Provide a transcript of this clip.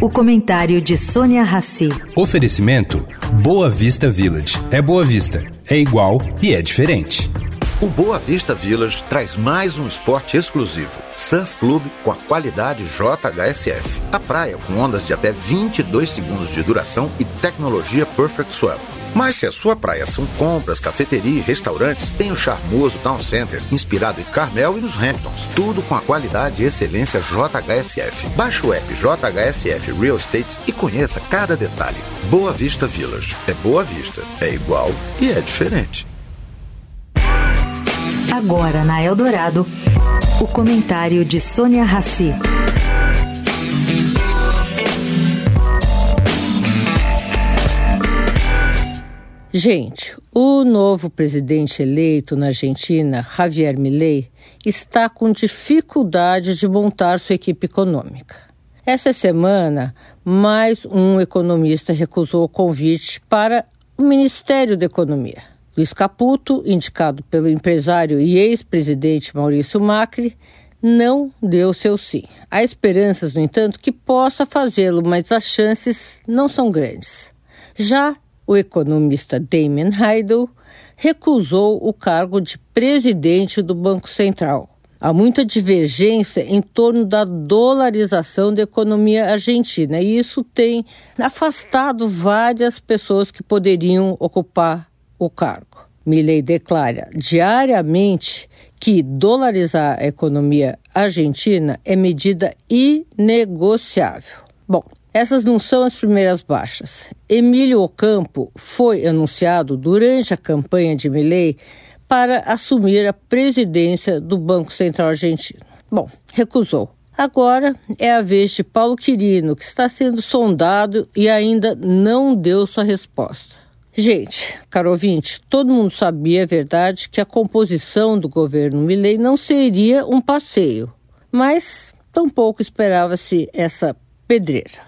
O comentário de Sônia Rassi. Oferecimento Boa Vista Village. É Boa Vista, é igual e é diferente. O Boa Vista Village traz mais um esporte exclusivo. Surf Club com a qualidade JHSF. A praia com ondas de até 22 segundos de duração e tecnologia Perfect Swell. Mas se a sua praia são compras, cafeteria e restaurantes, tem o charmoso Town Center, inspirado em Carmel e nos Hamptons. Tudo com a qualidade e excelência JHSF. Baixe o app JHSF Real Estate e conheça cada detalhe. Boa Vista Village. É Boa Vista. É igual e é diferente. Agora na Eldorado, o comentário de Sônia Rassi. Gente, o novo presidente eleito na Argentina, Javier Milei, está com dificuldade de montar sua equipe econômica. Essa semana, mais um economista recusou o convite para o Ministério da Economia. Luiz Caputo, indicado pelo empresário e ex-presidente Maurício Macri, não deu seu sim. Há esperanças, no entanto, que possa fazê-lo, mas as chances não são grandes. Já o economista Damien Heidel recusou o cargo de presidente do Banco Central. Há muita divergência em torno da dolarização da economia argentina e isso tem afastado várias pessoas que poderiam ocupar o cargo. Milley declara diariamente que dolarizar a economia argentina é medida inegociável. Bom, essas não são as primeiras baixas. Emílio Ocampo foi anunciado durante a campanha de Milley para assumir a presidência do Banco Central Argentino. Bom, recusou. Agora é a vez de Paulo Quirino, que está sendo sondado e ainda não deu sua resposta. Gente, caro ouvinte, todo mundo sabia, é verdade, que a composição do governo Milley não seria um passeio, mas tampouco esperava-se essa pedreira.